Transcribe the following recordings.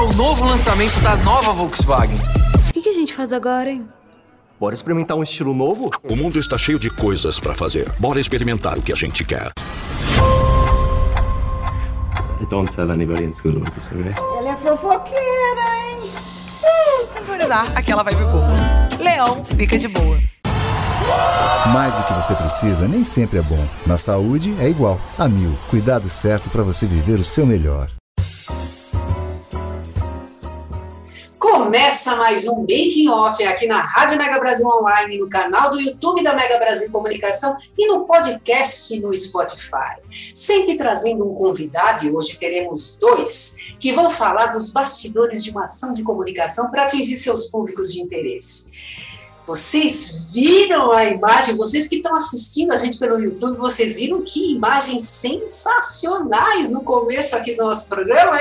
É o novo lançamento da nova Volkswagen. O que, que a gente faz agora, hein? Bora experimentar um estilo novo? O mundo está cheio de coisas para fazer. Bora experimentar o que a gente quer. Don't tell anybody in school about this, okay? Ela é fofoqueira, hein? Sintonizar aquela vibe boa. Leão fica de boa. Mais do que você precisa nem sempre é bom. Na saúde é igual. A Mil, cuidado certo para você viver o seu melhor. Começa mais um Making Off aqui na Rádio Mega Brasil Online, no canal do YouTube da Mega Brasil Comunicação e no podcast no Spotify. Sempre trazendo um convidado, e hoje teremos dois, que vão falar dos bastidores de uma ação de comunicação para atingir seus públicos de interesse. Vocês viram a imagem? Vocês que estão assistindo a gente pelo YouTube, vocês viram que imagens sensacionais no começo aqui do nosso programa?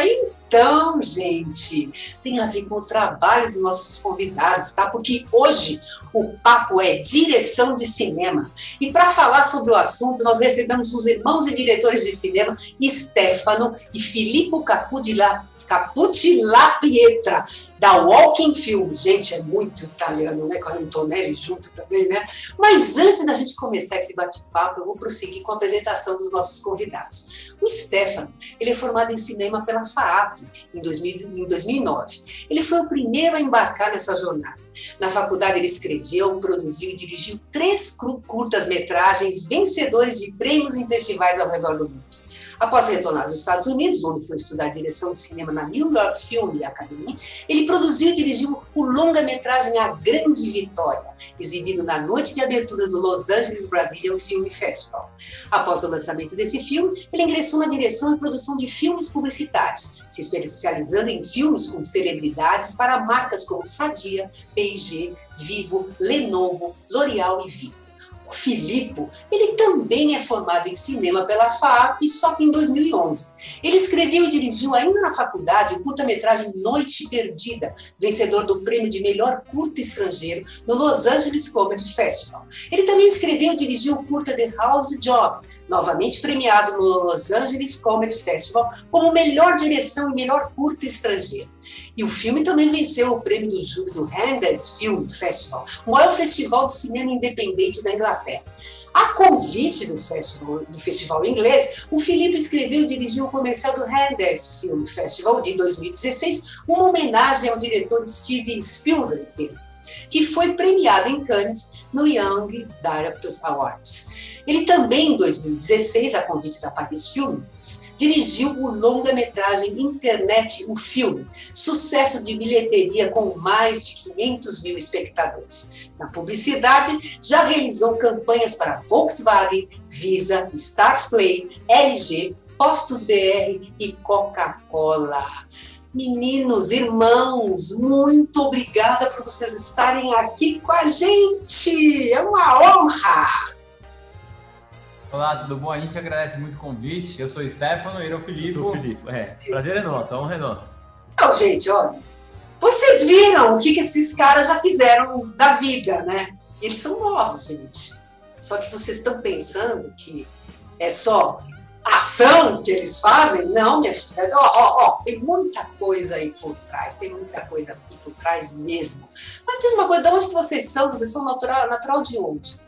Então, gente, tem a ver com o trabalho dos nossos convidados, tá? Porque hoje o papo é direção de cinema. E para falar sobre o assunto, nós recebemos os irmãos e diretores de cinema, Stefano e Filippo Capudila Caputi La Pietra, da Walking Films. Gente, é muito italiano, né? Com a Antonelli junto também, né? Mas antes da gente começar esse bate-papo, eu vou prosseguir com a apresentação dos nossos convidados. O Stefano, ele é formado em cinema pela FAAP em, 2000, em 2009. Ele foi o primeiro a embarcar nessa jornada. Na faculdade, ele escreveu, produziu e dirigiu três curtas-metragens vencedores de prêmios em festivais ao redor do mundo. Após retornar dos Estados Unidos, onde foi estudar direção de cinema na New York Film Academy, ele produziu e dirigiu o longa-metragem A Grande Vitória, exibido na noite de abertura do Los Angeles Brazilian Film Festival. Após o lançamento desse filme, ele ingressou na direção e produção de filmes publicitários, se especializando em filmes com celebridades para marcas como Sadia, P&G, Vivo, Lenovo, L'Oreal e Visa. Filippo, ele também é formado em cinema pela FAAP, só que em 2011. Ele escreveu e dirigiu ainda na faculdade o curta-metragem Noite Perdida, vencedor do prêmio de melhor curta estrangeiro no Los Angeles Comedy Festival. Ele também escreveu e dirigiu o curta The House Job, novamente premiado no Los Angeles Comedy Festival como melhor direção e melhor curta estrangeiro. E o filme também venceu o prêmio do júri do Handels Film Festival, o maior festival de cinema independente da Inglaterra. A convite do festival, do festival inglês, o Felipe escreveu e dirigiu o comercial do Handels Film Festival de 2016, uma homenagem ao diretor Steven Spielberg, que foi premiado em Cannes no Young Directors Awards. Ele também, em 2016, a convite da Paris Filmes, dirigiu o longa-metragem Internet, o filme, sucesso de bilheteria com mais de 500 mil espectadores. Na publicidade, já realizou campanhas para Volkswagen, Visa, Stars Play, LG, Postos BR e Coca-Cola. Meninos, irmãos, muito obrigada por vocês estarem aqui com a gente. É uma honra. Olá, tudo bom? A gente agradece muito o convite. Eu sou o Stefano, ele é o Felipe. Eu sou o Felipe, é. Prazer é nosso, a honra é nossa. Então, gente, olha, vocês viram o que, que esses caras já fizeram da vida, né? Eles são novos, gente. Só que vocês estão pensando que é só ação que eles fazem? Não, minha filha. Ó, ó, ó, tem muita coisa aí por trás, tem muita coisa aí por trás mesmo. Mas diz uma coisa, de onde vocês são? Vocês são natural, natural de onde?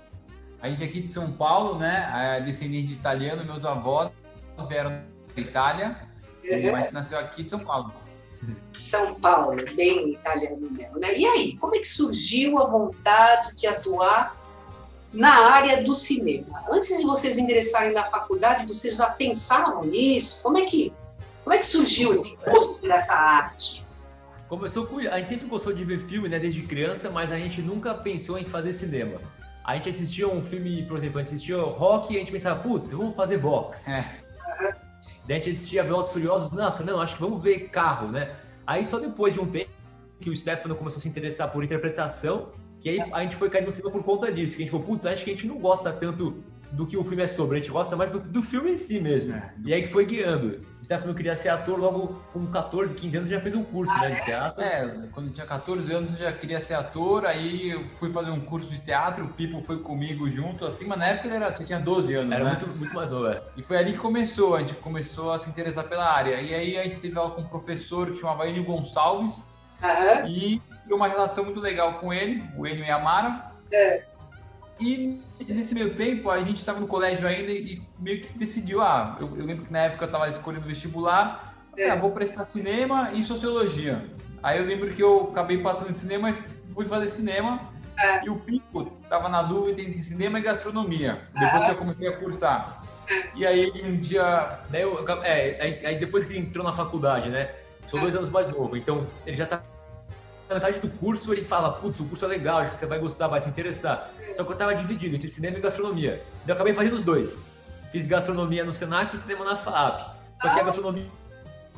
A gente é aqui de São Paulo, né? Descendente de italiano, meus avós vieram da Itália, uhum. mas nasceu aqui de São Paulo. São Paulo, bem italiano mesmo, né? E aí, como é que surgiu a vontade de atuar na área do cinema? Antes de vocês ingressarem na faculdade, vocês já pensavam nisso? Como é que Como é que surgiu esse gosto por essa arte? Começou com. A gente sempre gostou de ver filme, né, desde criança, mas a gente nunca pensou em fazer cinema. A gente assistia um filme, por exemplo, a gente assistia rock e a gente pensava, putz, vamos fazer boxe. É. Daí a gente assistia Velozes Furiosos, nossa, não, acho que vamos ver carro, né? Aí só depois de um tempo que o Stefano começou a se interessar por interpretação, que aí a gente foi cair no cinema por conta disso, que a gente falou, putz, acho que a gente não gosta tanto do que o filme é sobre, a gente gosta mais do, do filme em si mesmo. É. E aí que foi guiando. O Stefano queria ser ator logo com 14, 15 anos já fez um curso né, de teatro. É, quando eu tinha 14 anos eu já queria ser ator, aí eu fui fazer um curso de teatro, o Pipo foi comigo junto, assim, mas na época ele era, tinha 12 anos, Era né? muito, muito mais novo, é. E foi ali que começou, a gente começou a se interessar pela área. E aí a gente teve aula com um professor que chamava Enio Gonçalves, Aham. e uma relação muito legal com ele, o Enio Yamara. É. E nesse meio tempo, a gente estava no colégio ainda e meio que decidiu, ah, eu, eu lembro que na época eu estava escolhendo vestibular, É. ah, vou prestar cinema e sociologia. Aí eu lembro que eu acabei passando em cinema e fui fazer cinema. É. E o Pico estava na dúvida entre cinema e gastronomia. Depois que eu comecei a cursar. E aí um dia. Daí eu, é, aí, aí depois que ele entrou na faculdade, né? Sou dois anos mais novo, então ele já tá metade do curso, ele fala, putz, o curso é legal, acho que você vai gostar, vai se interessar. Só que eu tava dividido entre cinema e gastronomia. Daí eu acabei fazendo os dois. Fiz gastronomia no Senac e cinema na FAP. Só que a gastronomia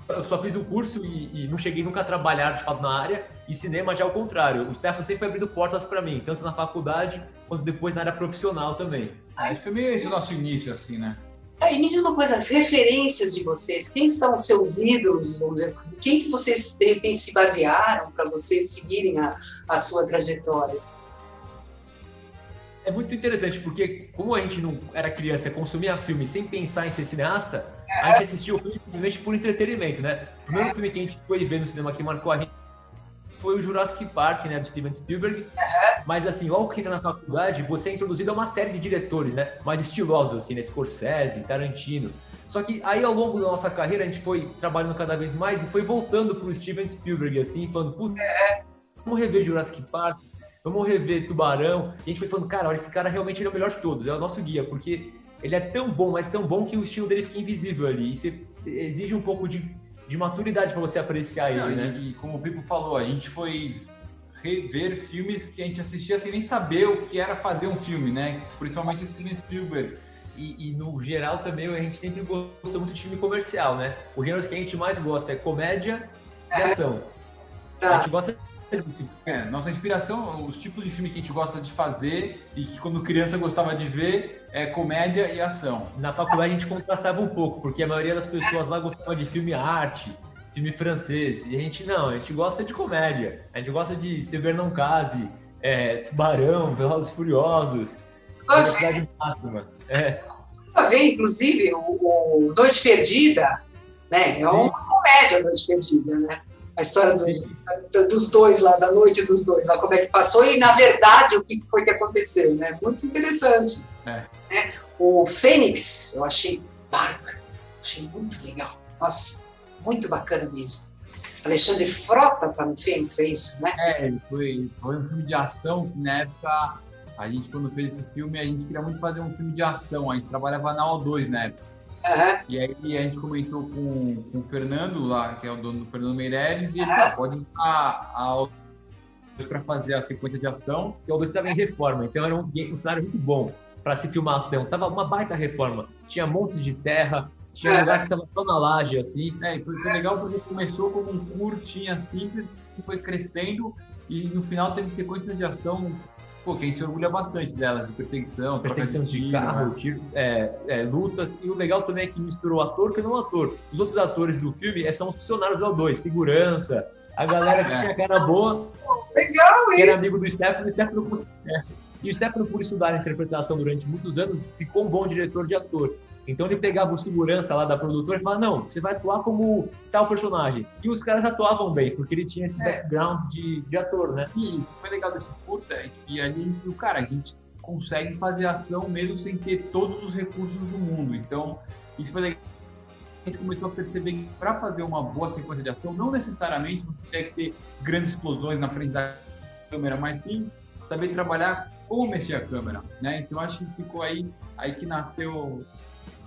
eu só fiz o curso e, e não cheguei nunca a trabalhar de fato na área, e cinema já é o contrário. O Stefan sempre foi abrindo portas para mim, tanto na faculdade quanto depois na área profissional também. Aí foi meio o nosso início, assim, né? E me diz uma coisa, as referências de vocês, quem são os seus ídolos, vamos dizer, quem que vocês de repente se basearam para vocês seguirem a, a sua trajetória? É muito interessante, porque como a gente não era criança, consumia filme sem pensar em ser cineasta, a gente assistia o filme simplesmente por entretenimento, né? O primeiro filme que a gente foi ver no cinema que marcou a gente foi o Jurassic Park, né, do Steven Spielberg. Mas assim, logo que entra na faculdade, você é introduzido a uma série de diretores, né, mais estilosos, assim, né, Scorsese, Tarantino. Só que aí ao longo da nossa carreira a gente foi trabalhando cada vez mais e foi voltando pro Steven Spielberg, assim, falando, putz, vamos rever Jurassic Park, vamos rever Tubarão. E a gente foi falando, cara, olha, esse cara realmente ele é o melhor de todos, é o nosso guia, porque ele é tão bom, mas tão bom que o estilo dele fica invisível ali. E você exige um pouco de, de maturidade para você apreciar ele, e- né? E, como o Pipo falou, a gente foi rever filmes que a gente assistia sem nem saber o que era fazer um filme, né? Principalmente o Steven Spielberg. E, e, no geral também a gente sempre gostou muito de filme comercial, né? O gênero que a gente mais gosta é comédia e ação. A gente gosta É, nossa inspiração, os tipos de filme que a gente gosta de fazer e que quando criança gostava de ver é comédia e ação. Na faculdade a gente contrastava um pouco, porque a maioria das pessoas lá gostava de filme arte, filme francês. E a gente não, a gente gosta de comédia. A gente gosta de Se Ver Não Case, é, Tubarão, Velozes e Furiosos, Velocidade Máxima. É. Pra ver, inclusive, o, o Noite Perdida, né? É uma comédia Noite Perdida, né? A história dos, dos dois lá, da noite dos dois, lá, como é que passou e, na verdade, o que foi que aconteceu, né? Muito interessante. É. né? O Fênix, eu achei bárbaro, achei muito legal. Nossa, muito bacana mesmo. Alexandre Frota tá no Fênix, é isso, né? É, foi, foi um filme de ação que na época, a gente quando fez esse filme, a gente queria muito fazer um filme de ação. A gente trabalhava na O2 na época. E aí a gente comentou com, com o Fernando lá, que é o dono do Fernando Meirelles, e ele pode entrar a O2 para fazer a sequência de ação. E o 2 estava em reforma, então era um, um cenário muito bom para se filmar ação. Tava uma baita reforma. Tinha montes de terra, tinha um lugar que tava só na laje, assim. É, e foi, foi legal porque começou como um curtinha simples, que foi crescendo, e no final teve sequências de ação, pô, que a gente orgulha bastante delas, de perseguição, Perseguição de tiro, carro, né? tiro, é, é, lutas. E o legal também é que misturou ator com não ator. Os outros atores do filme é, são os funcionários do O2, segurança, a galera que É. tinha cara boa, Legal, que era amigo do Stefano, e o Stefano, é. e o Stefano, por estudar interpretação durante muitos anos, ficou um bom diretor de ator. Então ele pegava o segurança lá da produtora e falava, não, você vai atuar como tal personagem. E os caras atuavam bem, porque ele tinha esse background de, de ator, né? Sim, o que foi legal desse curta é que a gente cara, a gente consegue fazer ação mesmo sem ter todos os recursos do mundo. Então, isso foi legal. A gente começou a perceber que para fazer uma boa sequência de ação, não necessariamente você tem que ter grandes explosões na frente da câmera, mas sim saber trabalhar como mexer a câmera, né? Então, acho que ficou aí, aí que nasceu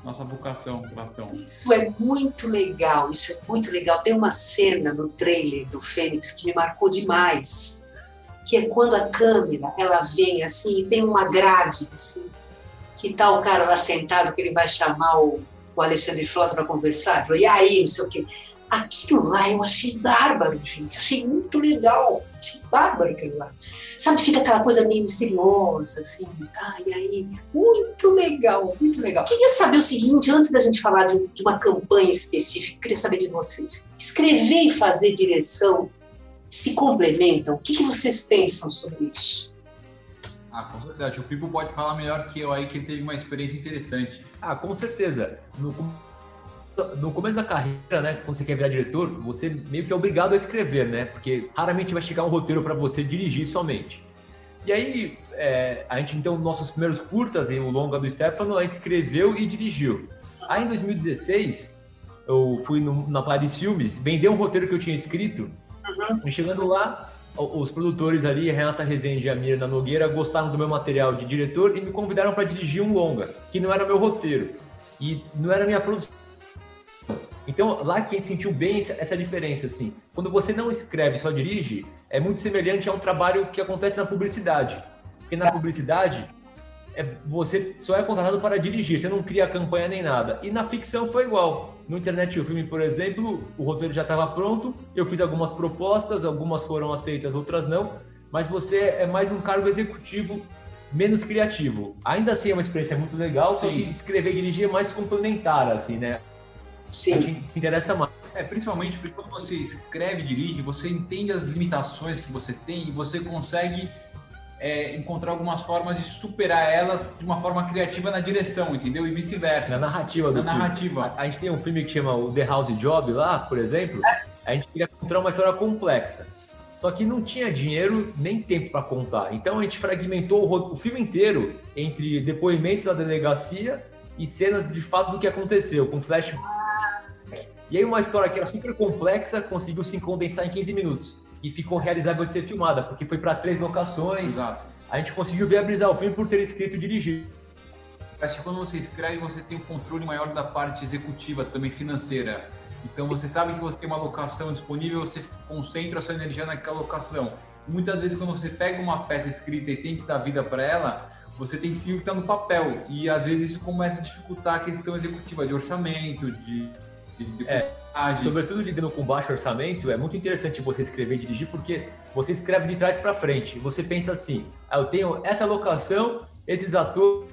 nossa vocação para ação. Isso é muito legal, isso é muito legal. Tem uma cena no trailer do Fênix que me marcou demais, que é quando a câmera ela vem assim e tem uma grade assim, que tá o cara lá sentado que ele vai chamar o, o Alexandre Frota para conversar, e aí, não sei o quê. Aquilo lá eu achei bárbaro, gente. Achei muito legal. Achei bárbaro aquilo lá. Sabe, fica aquela coisa meio misteriosa, assim. Ah, e aí? Muito legal, muito legal. Queria saber o seguinte, antes da gente falar de, de uma campanha específica, queria saber de vocês. Escrever e fazer direção se complementam? O que, que vocês pensam sobre isso? Ah, com certeza. O Pipo pode falar melhor que eu aí, que ele teve uma experiência interessante. Ah, com certeza. No no começo da carreira, né, quando você quer virar diretor, você meio que é obrigado a escrever, né? Porque raramente vai chegar um roteiro para você dirigir somente. E aí, é, a gente, então, nossos primeiros curtas, em o longa do Stefano, a gente escreveu e dirigiu. Aí, em 2016, eu fui no, na Paris Filmes, vendeu um roteiro que eu tinha escrito, uhum. e chegando lá, os produtores ali, Renata Rezende e a Mirna Nogueira, gostaram do meu material de diretor e me convidaram para dirigir um longa, que não era meu roteiro. E não era minha produção então, lá que a gente sentiu bem essa diferença, assim. Quando você não escreve, só dirige, é muito semelhante a um trabalho que acontece na publicidade. Porque na publicidade, é, você só é contratado para dirigir, você não cria campanha nem nada. E na ficção foi igual. No Internet o filme, por exemplo, o roteiro já estava pronto, eu fiz algumas propostas, algumas foram aceitas, outras não, mas você é mais um cargo executivo menos criativo. Ainda assim é uma experiência muito legal, Sim. só que escrever e dirigir é mais complementar, assim, né? Sim. a gente se interessa mais. É, principalmente porque quando você escreve e dirige, você entende as limitações que você tem e você consegue é, encontrar algumas formas de superar elas de uma forma criativa na direção, entendeu? E vice-versa. Na narrativa do Na filme. narrativa. A, a, gente tem um filme que chama o The House Job lá, por exemplo. A gente queria contar uma história complexa. Só que não tinha dinheiro nem tempo para contar. Então a gente fragmentou o, o filme inteiro entre depoimentos da delegacia e cenas de fato do que aconteceu, com flash. E aí uma história que era super complexa conseguiu se condensar em 15 minutos e ficou realizável de ser filmada, porque foi para três locações. Exato. A gente conseguiu viabilizar o filme por ter escrito e dirigido. Acho que quando você escreve, você tem um controle maior da parte executiva, também financeira. Então você sabe que você tem uma locação disponível, você concentra a sua energia naquela locação. Muitas vezes quando você pega uma peça escrita e tem que dar vida para ela, você tem que seguir o que está no papel. E às vezes isso começa a dificultar a questão executiva de orçamento, de. De, de é, sobretudo lidando com baixo orçamento, é muito interessante você escrever e dirigir, porque você escreve de trás para frente. Você pensa assim: ah, eu tenho essa locação, esses atores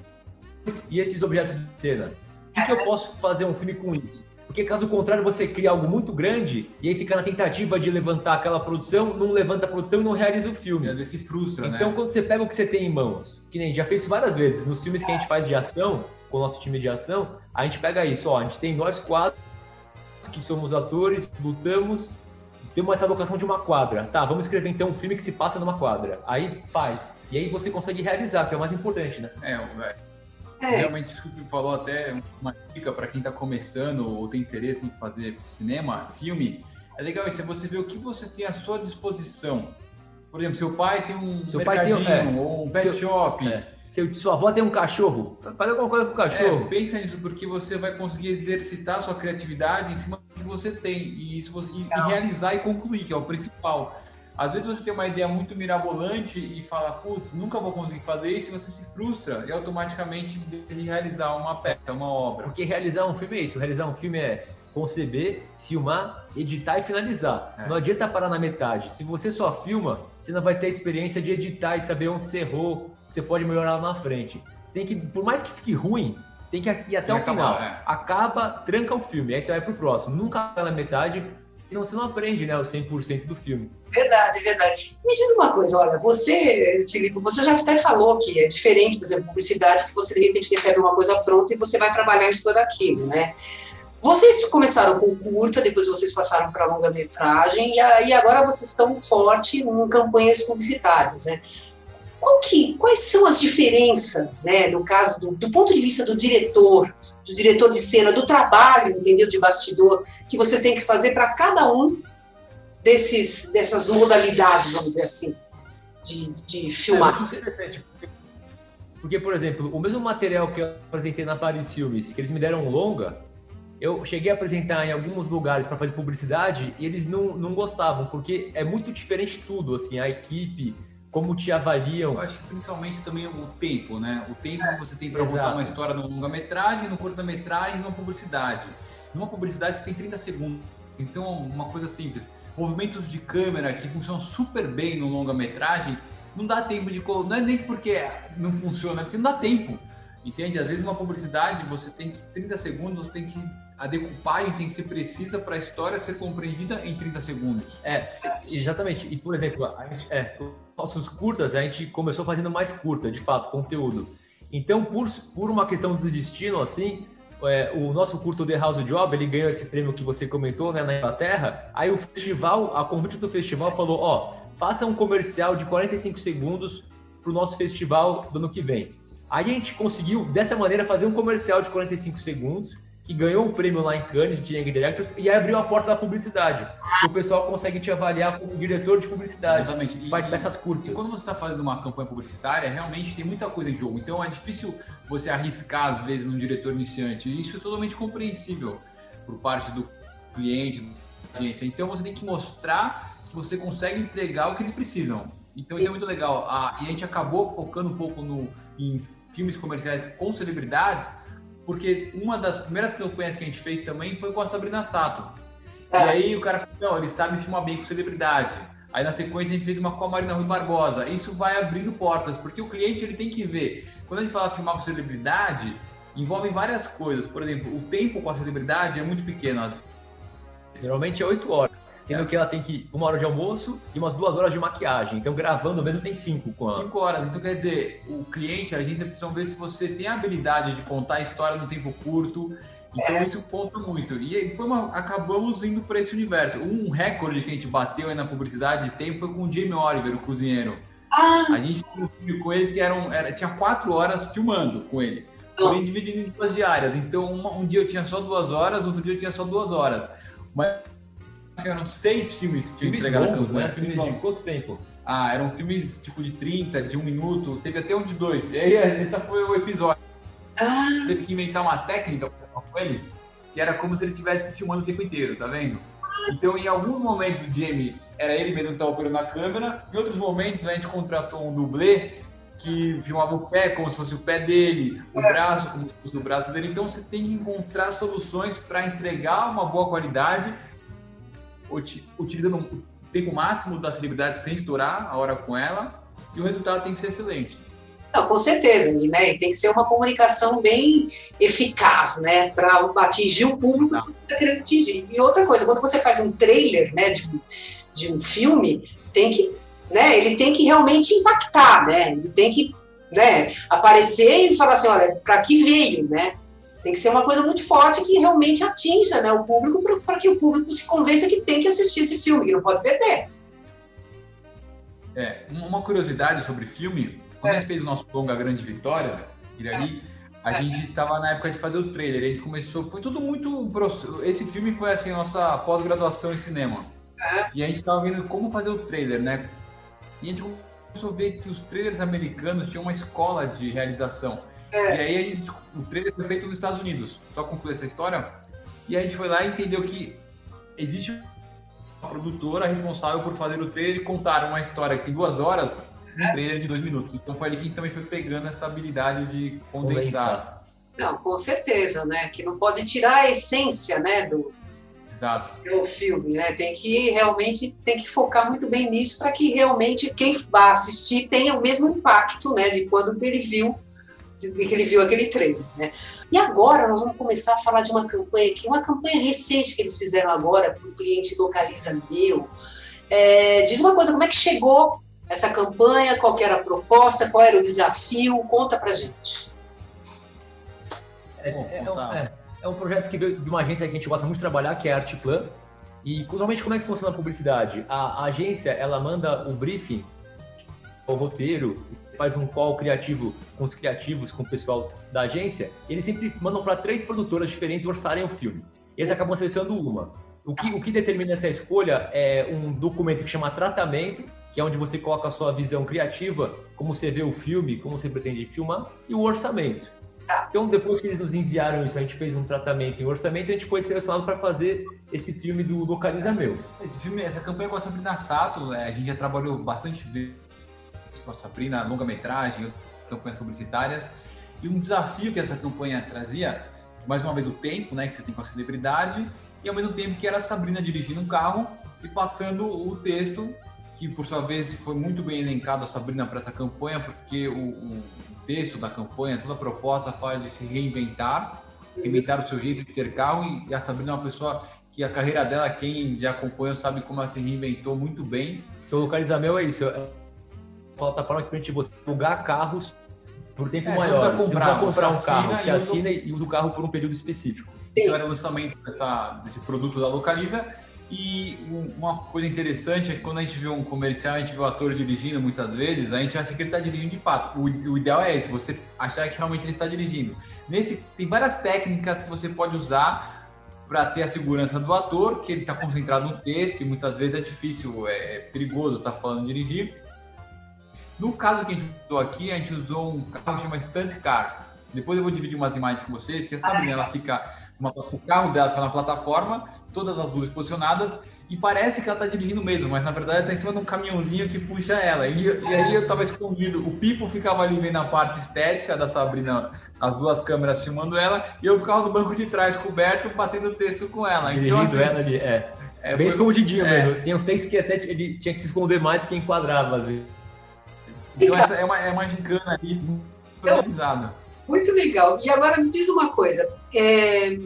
e esses objetos de cena. O que, eu posso fazer um filme com isso? Porque caso contrário, você cria algo muito grande e aí fica na tentativa de levantar aquela produção, não levanta a produção e não realiza o filme. Às vezes se frustra, então, né? Então, quando você pega o que você tem em mãos, que nem já fez várias vezes, nos filmes que a gente faz de ação, com o nosso time de ação, a gente pega isso, ó, a gente tem nós quatro que somos atores, lutamos, temos essa locação de uma quadra. Tá, vamos escrever então um filme que se passa numa quadra. Aí faz. E aí você consegue realizar, que é o mais importante, né? É, é. Realmente, isso que falou até uma dica para quem está começando ou tem interesse em fazer cinema, filme. É legal isso, é você ver o que você tem à sua disposição. Por exemplo, seu pai tem um seu mercadinho tem um, é, ou um pet seu, shop. É. Seu, sua avó tem um cachorro. Faz alguma coisa com o cachorro. É, pensa nisso, porque você vai conseguir exercitar sua criatividade em cima você tem. E, isso você, e, e realizar e concluir, que é o principal. Às vezes você tem uma ideia muito mirabolante e fala, putz, nunca vou conseguir fazer isso, e você se frustra e automaticamente de realizar uma peça, uma obra. Porque realizar um filme é isso, realizar um filme é conceber, filmar, editar e finalizar. É. Não adianta parar na metade. Se você só filma, você não vai ter a experiência de editar e saber onde você errou, você pode melhorar lá na frente. Você tem que, por mais que fique ruim, tem que ir até tem o final. é. Acaba, tranca o filme, aí você vai pro próximo. Nunca na metade, senão você não aprende, né, o 100% do filme. Verdade, verdade. Me diz uma coisa, olha, você, Felipe, você já até falou que é diferente, por exemplo, publicidade, que você de repente recebe uma coisa pronta e você vai trabalhar em cima daquilo, né? Vocês começaram com curta, depois vocês passaram para longa-metragem, e aí agora vocês estão forte em campanhas publicitárias, né? Que, quais são as diferenças, né, no caso do, do ponto de vista do diretor, do diretor de cena, do trabalho, entendeu, de bastidor, que vocês têm que fazer para cada um desses, dessas modalidades, vamos dizer assim, de, de filmar. É. Porque, por exemplo, o mesmo material que eu apresentei na Paris Filmes, que eles me deram longa, eu cheguei a apresentar em alguns lugares para fazer publicidade e eles não, não gostavam, porque é muito diferente tudo, assim, a equipe, como te avaliam. Eu acho que principalmente também o tempo, né? O tempo que você tem para contar uma história no longa-metragem, no curta-metragem, numa publicidade. Numa publicidade você tem 30 segundos. Então, uma coisa simples. Movimentos de câmera que funcionam super bem no longa-metragem, não dá tempo de. Não é nem porque não funciona, é porque não dá tempo. Entende? Às vezes, uma publicidade, você tem 30 segundos, você tem que a decupagem tem que ser precisa para a história ser compreendida em 30 segundos. É, exatamente. E, por exemplo, a gente, é, nossos curtas, a gente começou fazendo mais curta, de fato, conteúdo. Então, por, por uma questão do destino, assim, é, o nosso curto The House Job, ele ganhou esse prêmio que você comentou, né, na Inglaterra. Aí o festival, a convite do festival falou, ó, faça um comercial de 45 segundos para o nosso festival do ano que vem. Aí a gente conseguiu, dessa maneira, fazer um comercial de 45 segundos que ganhou um prêmio lá em Cannes de Young Directors e abriu a porta da publicidade. O pessoal consegue te avaliar como diretor de publicidade. Exatamente. E, faz peças curtas. E quando você está fazendo uma campanha publicitária, realmente tem muita coisa em jogo. Então é difícil você arriscar, às vezes, num diretor iniciante. E isso é totalmente compreensível por parte do cliente, da agência. Então você tem que mostrar que você consegue entregar o que eles precisam. Então isso é muito legal. Ah, e a gente acabou focando um pouco no, em filmes comerciais com celebridades porque uma das primeiras campanhas que a gente fez também foi com a Sabrina Sato. E é. aí o cara falou, não, ele sabe filmar bem com celebridade. Aí na sequência a gente fez uma com a Marina Rui Barbosa. Isso vai abrindo portas, porque o cliente ele tem que ver. Quando a gente fala filmar com celebridade, envolve várias coisas. Por exemplo, o tempo com a celebridade é muito pequeno. Geralmente é 8 horas. Sendo que ela tem que uma hora de almoço e umas duas horas de maquiagem. Então, gravando mesmo tem cinco com ela. Cinco horas. Então, quer dizer, o cliente, a gente precisa ver se você tem a habilidade de contar a história no tempo curto. Então, isso conta muito. E foi uma, acabamos indo para esse universo. Um recorde que a gente bateu aí na publicidade de tempo foi com o Jamie Oliver, o cozinheiro. Ah. A gente fez um filme com eles que eram, era, tinha quatro horas filmando com ele. Porém, dividido em duas diárias. Então, uma, um dia eu tinha só duas horas, outro dia eu tinha só duas horas. Mas eram seis filmes que filmes entregaram longos, né? Filmes de quanto tempo? Ah, eram filmes tipo de 30, de um minuto, teve até um de dois. E aí, esse foi o episódio. Ah. Teve que inventar uma técnica com ele, que era como se ele estivesse filmando o tempo inteiro, tá vendo? Então, em algum momento do Jamie, era ele mesmo que estava operando a câmera, em outros momentos a gente contratou um dublê que filmava o pé como se fosse o pé dele, o braço como se fosse o braço dele. Então, você tem que encontrar soluções para entregar uma boa qualidade utilizando o tempo máximo da celebridade sem estourar a hora com ela, e o resultado tem que ser excelente. Não, com certeza, né? Tem que ser uma comunicação bem eficaz, né? Para atingir o público que você está querendo atingir. E outra coisa, quando você faz um trailer, né, de, de um filme, tem que, né? Ele tem que realmente impactar, né? Ele tem que, né? Aparecer e falar assim, olha, para que veio, né? Tem que ser uma coisa muito forte que realmente atinja né, o público, para que o público se convença que tem que assistir esse filme, que não pode perder. É, uma curiosidade sobre filme, quando é. a gente fez o nosso longa Grande Vitória, Irari, a é. gente estava na época de fazer o trailer, a gente começou, foi tudo muito. Esse filme foi assim, a nossa pós-graduação em cinema. É. E a gente estava vendo como fazer o trailer, né? E a gente começou a ver que os trailers americanos tinham uma escola de realização. É. E aí a gente, o trailer foi feito nos Estados Unidos. Só concluir essa história. E a gente foi lá e entendeu que existe uma produtora responsável por fazer o trailer e contar uma história que tem duas horas um trailer de dois minutos. Então foi ali que a gente também foi pegando essa habilidade de condensar. Não, com certeza, né? Que não pode tirar a essência, né, do, Exato. do filme, né? Tem que realmente tem que focar muito bem nisso para que realmente quem vá assistir tenha o mesmo impacto, né, de quando ele viu que ele viu aquele trailer, né? E agora nós vamos começar a falar de uma campanha que uma campanha recente que eles fizeram agora para o cliente localiza meu. É, diz uma coisa, como é que chegou essa campanha? Qual era a proposta? Qual era o desafio? Conta para gente. É, é, é, é, um projeto que veio de uma agência que a gente gosta muito de trabalhar, que é a Artplan. E, normalmente, como é que funciona a publicidade? A, a agência, ela manda o briefing, o roteiro, faz um call criativo com os criativos, com o pessoal da agência, eles sempre mandam para três produtoras diferentes orçarem o filme. Eles acabam selecionando uma. O que, o que determina essa escolha é um documento que chama tratamento, que é onde você coloca a sua visão criativa, como você vê o filme, como você pretende filmar, e o orçamento. Tá. Então, depois que eles nos enviaram isso, a gente fez um tratamento em orçamento, a gente foi selecionado para fazer esse filme do Localiza Meu. Esse filme, essa campanha com a Sabrina Sato, é, a gente já trabalhou bastante vezes com a Sabrina, longa-metragem, campanhas publicitárias, e um desafio que essa campanha trazia, mais uma vez, o tempo né, que você tem com a celebridade, e ao mesmo tempo que era a Sabrina dirigindo um carro e passando o texto, que por sua vez foi muito bem elencado a Sabrina para essa campanha, porque o, o texto da campanha, toda a proposta fala de se reinventar, reinventar o seu jeito de ter carro, e a Sabrina é uma pessoa que a carreira dela, quem já acompanha sabe como ela se reinventou muito bem. O Localizamento é isso, é plataforma que permite você alugar carros por tempo é, maior. Você precisa comprar, você comprar um carro, você assina e usa o carro por um período específico. Então era o lançamento dessa, desse produto da Localiza. E uma coisa interessante é que quando a gente vê um comercial, a gente vê o ator dirigindo muitas vezes, a gente acha que ele está dirigindo de fato. O, o, ideal é esse, você achar que realmente ele está dirigindo. Nesse tem várias técnicas que você pode usar para ter a segurança do ator, que ele está concentrado no texto e muitas vezes é difícil, é, é perigoso estar tá falando dirigir. No caso que a gente usou aqui, a gente usou um carro que chama Stunt Car. Depois eu vou dividir umas imagens com vocês, que essa menina ela fica uma, o carro dela fica na plataforma, todas as luzes posicionadas, e parece que ela tá dirigindo mesmo, mas na verdade ela tá em cima de um caminhãozinho que puxa ela. E, e aí eu tava escondido, o Pipo ficava ali vendo a parte estética da Sabrina, as duas câmeras filmando ela, e eu ficava no banco de trás, coberto, batendo texto com ela. Então, assim, ela ali, é. é Bem como o Didinho é. mesmo. Tem uns textos que até ele tinha que se esconder mais porque enquadrava às vezes. Então essa é uma, é uma gincana ali organizada. Muito legal. E agora me diz uma coisa. É,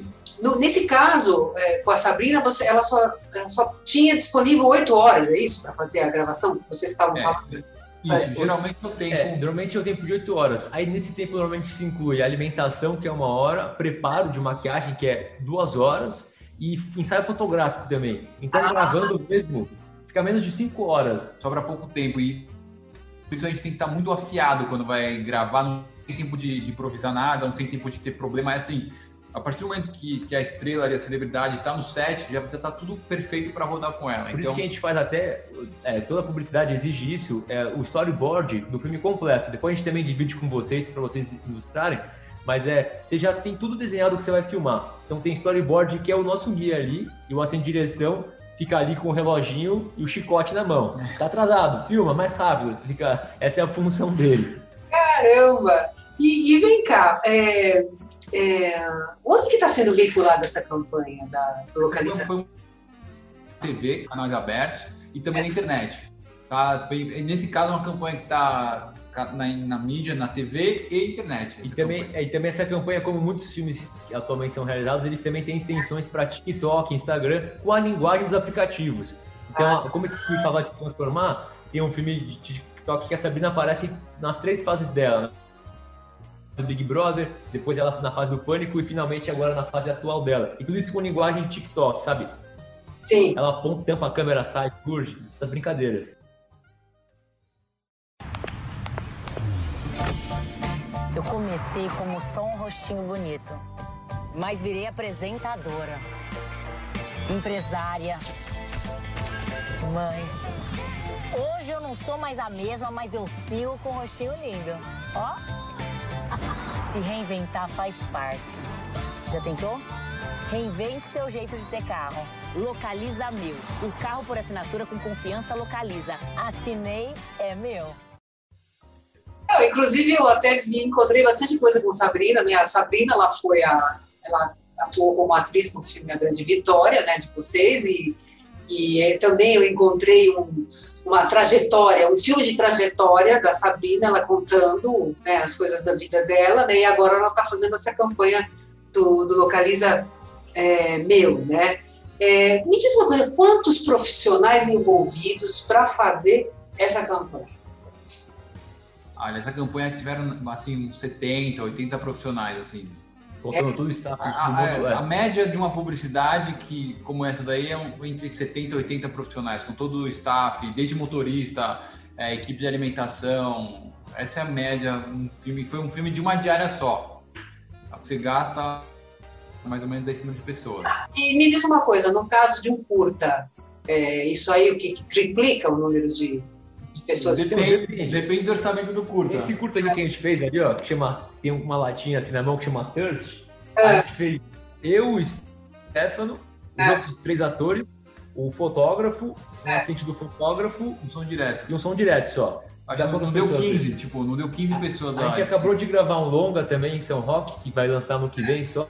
no, nesse caso, é, com a Sabrina, você, ela, só, ela só tinha disponível oito horas, é isso? Para fazer a gravação que vocês estavam é, falando? Isso, é, geralmente eu tenho. É, normalmente eu tempo de oito horas. Aí nesse tempo normalmente se inclui alimentação, que é uma hora, preparo de maquiagem, que é duas horas, e ensaio fotográfico também. Então, ah, gravando mesmo, fica menos de cinco horas. Sobra pouco tempo. E por isso a gente tem que estar muito afiado quando vai gravar. Não tem tempo de, de improvisar nada, não tem tempo de ter problema. É assim, a partir do momento que, que a estrela e a celebridade está no set, já precisa estar tá tudo perfeito para rodar com ela. Por então... isso que a gente faz até, é, toda a publicidade exige isso, é, o storyboard do filme completo. Depois a gente também divide com vocês, para vocês ilustrarem, mas é, você já tem tudo desenhado que você vai filmar. Então tem storyboard que é o nosso guia ali, e o assento de direção fica ali com o reloginho e o chicote na mão. Tá atrasado, filma mais rápido. Fica, essa é a função dele. Caramba! E, e vem cá, é, é, onde que está sendo veiculada essa campanha da localização? TV, canais abertos e também é. na internet. Tá? Foi, nesse caso, uma campanha que está na, na, mídia, na TV e internet. E também, é, e também essa campanha, como muitos filmes que atualmente são realizados, eles também têm extensões para TikTok, Instagram, com a linguagem dos aplicativos. Então, ah. como esse filme fala de se transformar, tem um filme de TikTok que a Sabrina aparece nas três fases dela. Né? do Big Brother, depois ela na fase do pânico e finalmente agora na fase atual dela. E tudo isso com linguagem de TikTok, sabe? Sim. Ela aponta, tampa a câmera, sai, surge, essas brincadeiras. Comecei como só um rostinho bonito, mas virei apresentadora, empresária, mãe. Hoje eu não sou mais a mesma, mas eu sigo com o rostinho lindo. Ó. Se reinventar faz parte. Já tentou? Reinvente seu jeito de ter carro. Localiza Mil. O carro por assinatura com confiança localiza. Assinei, é meu. Eu, inclusive, eu até me encontrei bastante coisa com Sabrina. Né? A Sabrina, ela foi a. Ela atuou como atriz no filme A Grande Vitória, né, de vocês, e, e eh, também eu encontrei um, uma trajetória, um filme de trajetória da Sabrina, ela contando né, as coisas da vida dela, né, e agora ela está fazendo essa campanha do, do Localiza é, Meu, né? É, me diz uma coisa, quantos profissionais envolvidos para fazer essa campanha? Olha, essa campanha tiveram, assim, 70, 80 profissionais, assim, Contando é, tudo está. A, a, é. a, média de uma publicidade que, como essa daí, é entre 70 e 80 profissionais, com todo o staff, desde motorista, é, equipe de alimentação. Essa é a média. Um filme, foi um filme de uma diária só. Você gasta mais ou menos esse número de pessoas. E me diz uma coisa, no caso de um curta, é, isso aí o que, que triplica o número de, pessoas depende, depende do orçamento do curta. Esse curta aqui que a gente fez ali, ó, que chama, tem uma latinha assim na mão que chama Thirst. A gente fez eu, o Stefano, os outros três atores, o fotógrafo, o assistente do fotógrafo. Um som direto. E um som direto só. Acho que não deu 15, tipo, não deu 15 pessoas A gente acabou de gravar um longa também em São Roque, que vai lançar no que vem só.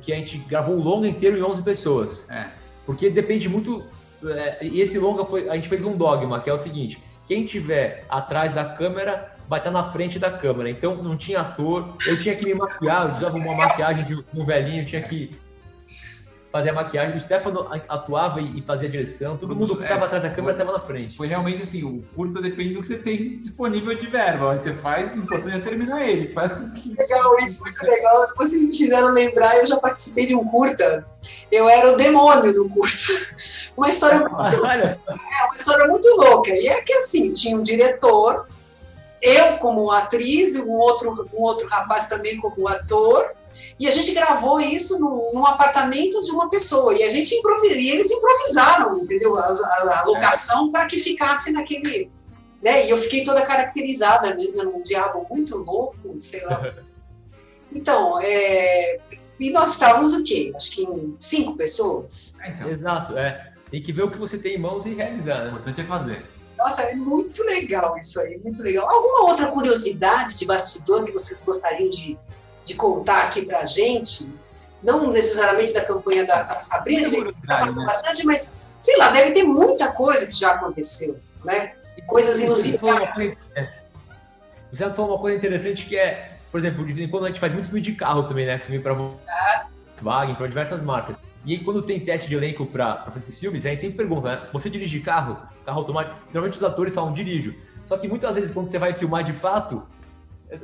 Que a gente gravou o longa inteiro em 11 pessoas. É. Porque depende muito. É, e esse longa foi. A gente fez um dogma, que é o seguinte: quem tiver atrás da câmera vai estar na frente da câmera. Então não tinha ator, eu tinha que me maquiar, eu usava uma maquiagem de um velhinho, tinha que fazer a maquiagem. O Stefano atuava e fazia a direção, todo mundo que estava É, atrás da câmera foi- estava na frente. Foi realmente assim, o curta depende do que você tem disponível de verba. Aí você faz e você já termina ele. Faz com que. Legal, isso muito legal. Vocês me fizeram lembrar, eu já participei de um curta. Eu era o demônio do curta. Uma história muito Olha, É uma história muito louca. E é que assim, tinha um diretor, eu como atriz, um outro, um outro rapaz também como ator, e a gente gravou isso num, num apartamento de uma pessoa. E a gente e eles improvisaram, entendeu? A, a- a locação para que ficasse naquele. Né? E eu fiquei toda caracterizada mesmo, era um diabo muito louco, sei lá. Então, é, e nós estávamos o quê? Acho que em cinco pessoas. Exato, é. Tem que ver o que você tem em mãos e realizar, né? O importante é fazer. Nossa, é muito legal isso aí, muito legal. Alguma outra curiosidade de bastidor que vocês gostariam de, de contar aqui pra gente? Não necessariamente da campanha da, da Sabrina, que tá falando bastante, mas sei lá, deve ter muita coisa que já aconteceu, né? Coisas inusitadas. Você falou uma coisa interessante que é, por exemplo, de quando a gente faz muito filme de carro também, né? Filme para Volkswagen, para diversas marcas. E aí, quando tem teste de elenco para fazer esses filmes, a gente sempre pergunta, né? Você dirige carro? Carro automático? Normalmente os atores falam, dirijo. Só que muitas vezes, quando você vai filmar de fato,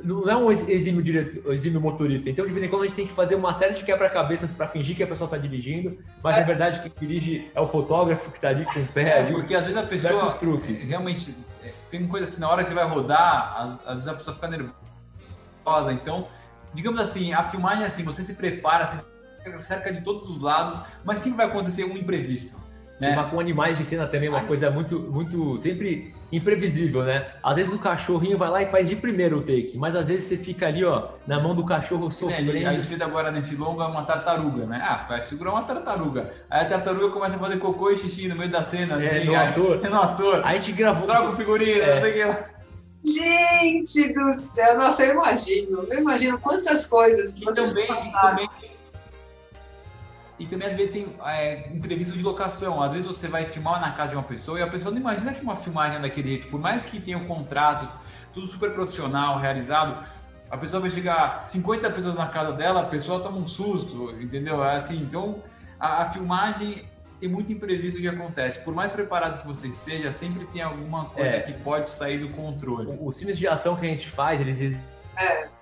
não é um exímio, diretor, exímio motorista. Então, de vez em quando, a gente tem que fazer uma série de quebra-cabeças para fingir que a pessoa está dirigindo, mas na verdade quem dirige é o fotógrafo que está ali com o pé É, ali. porque às vezes a pessoa. Truques. Realmente, é, tem coisas que na hora que você vai rodar, às- às vezes a pessoa fica nervosa. Então, digamos assim, a filmagem é assim, você se prepara, você se cerca de todos os lados, mas sempre vai acontecer um imprevisto. Né? Filmar com animais de cena também é uma coisa muito, muito sempre imprevisível, né? Às vezes o cachorrinho vai lá e faz de primeiro o take, mas às vezes você fica ali, ó, na mão do cachorro É, sofrendo. a gente fez agora nesse longa uma tartaruga, né? Ah, vai segurar uma tartaruga. Aí a tartaruga começa a fazer cocô e xixi no meio da cena. É, assim, no aí- ator. É no ator. A gente gravou. Troca o figurino, É. não sei o que lá. Gente do céu, nossa, eu imagino, eu imagino quantas coisas que E vocês também, passaram. também, e também às vezes tem é, imprevisto de locação. Às vezes você vai filmar na casa de uma pessoa e a pessoa não imagina que uma filmagem é daquele jeito. Por mais que tenha um contrato, tudo super profissional, realizado, a pessoa vai chegar 50 pessoas na casa dela, a pessoa toma um susto, entendeu? É assim, então a, a filmagem tem muito imprevisto que acontece. Por mais preparado que você esteja, sempre tem alguma coisa É. que pode sair do controle. Os filmes de ação que a gente faz, eles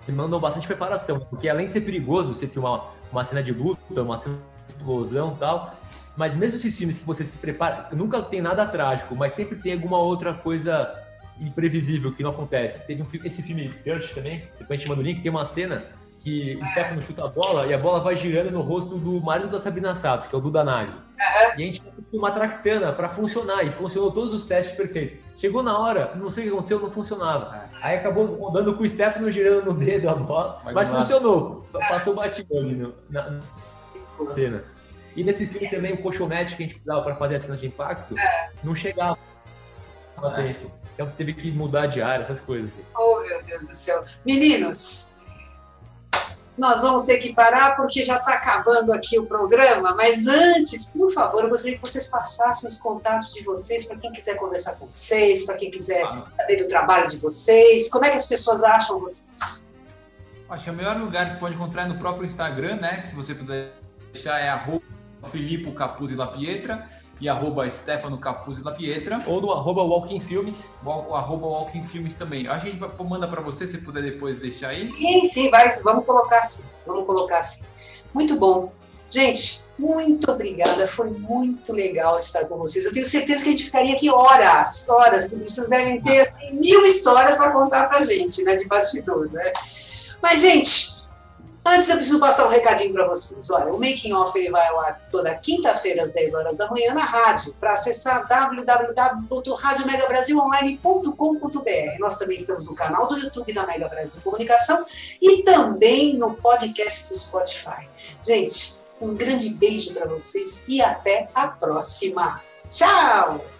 demandam bastante preparação, porque além de ser perigoso você filmar uma cena de luta, uma cena de explosão e tal, mas mesmo esses filmes que você se prepara, nunca tem nada trágico, mas sempre tem alguma outra coisa imprevisível que não acontece. Teve um filme, esse filme Dirt também, depois a gente manda o link, tem uma cena que o Stefano chuta a bola e a bola vai girando no rosto do marido da Sabrina Sato, que é o Duda Nagli. E a gente tem uma tractana para funcionar e funcionou todos os testes perfeitos. Chegou na hora, não sei o que aconteceu, não funcionava. Aí acabou rodando com o Stefano girando no dedo a bola, mas lado. funcionou. Passou batido ali no- na cena. E nesses filmes também o colchonete que a gente precisava para fazer a cena de impacto não chegava a tempo. Então teve que mudar de área, essas coisas. assim. Oh, meu Deus do céu. Meninos, nós vamos ter que parar porque já está acabando aqui o programa, mas antes, por favor, eu gostaria que vocês passassem os contatos de vocês para quem quiser conversar com vocês, para quem quiser saber do trabalho de vocês. Como é que as pessoas acham vocês? Acho que o melhor lugar que pode encontrar é no próprio Instagram, né? Se você puder deixar é arroba Filippo Capuzzi La Pietra e arroba Stefano Capuzzi La Pietra. Ou no arroba Walking Filmes. O arroba Walking Filmes também. A gente vai, manda para você, se puder depois deixar aí. Sim, sim, vai, vamos colocar assim. Vamos colocar assim. Muito bom. Gente, muito obrigada. Foi muito legal estar com vocês. Eu tenho certeza que a gente ficaria aqui horas, horas, porque vocês devem ter assim, mil histórias para contar para gente, né, de bastidor, né? Mas, gente, Antes eu preciso passar um recadinho para vocês. Olha, o Making Off ele vai ao ar toda quinta-feira às 10 horas da manhã na rádio. Para acessar www.radiomegabrasilonline.com.br. Nós também estamos no canal do YouTube da Mega Brasil Comunicação e também no podcast do Spotify. Gente, um grande beijo para vocês e até a próxima. Tchau!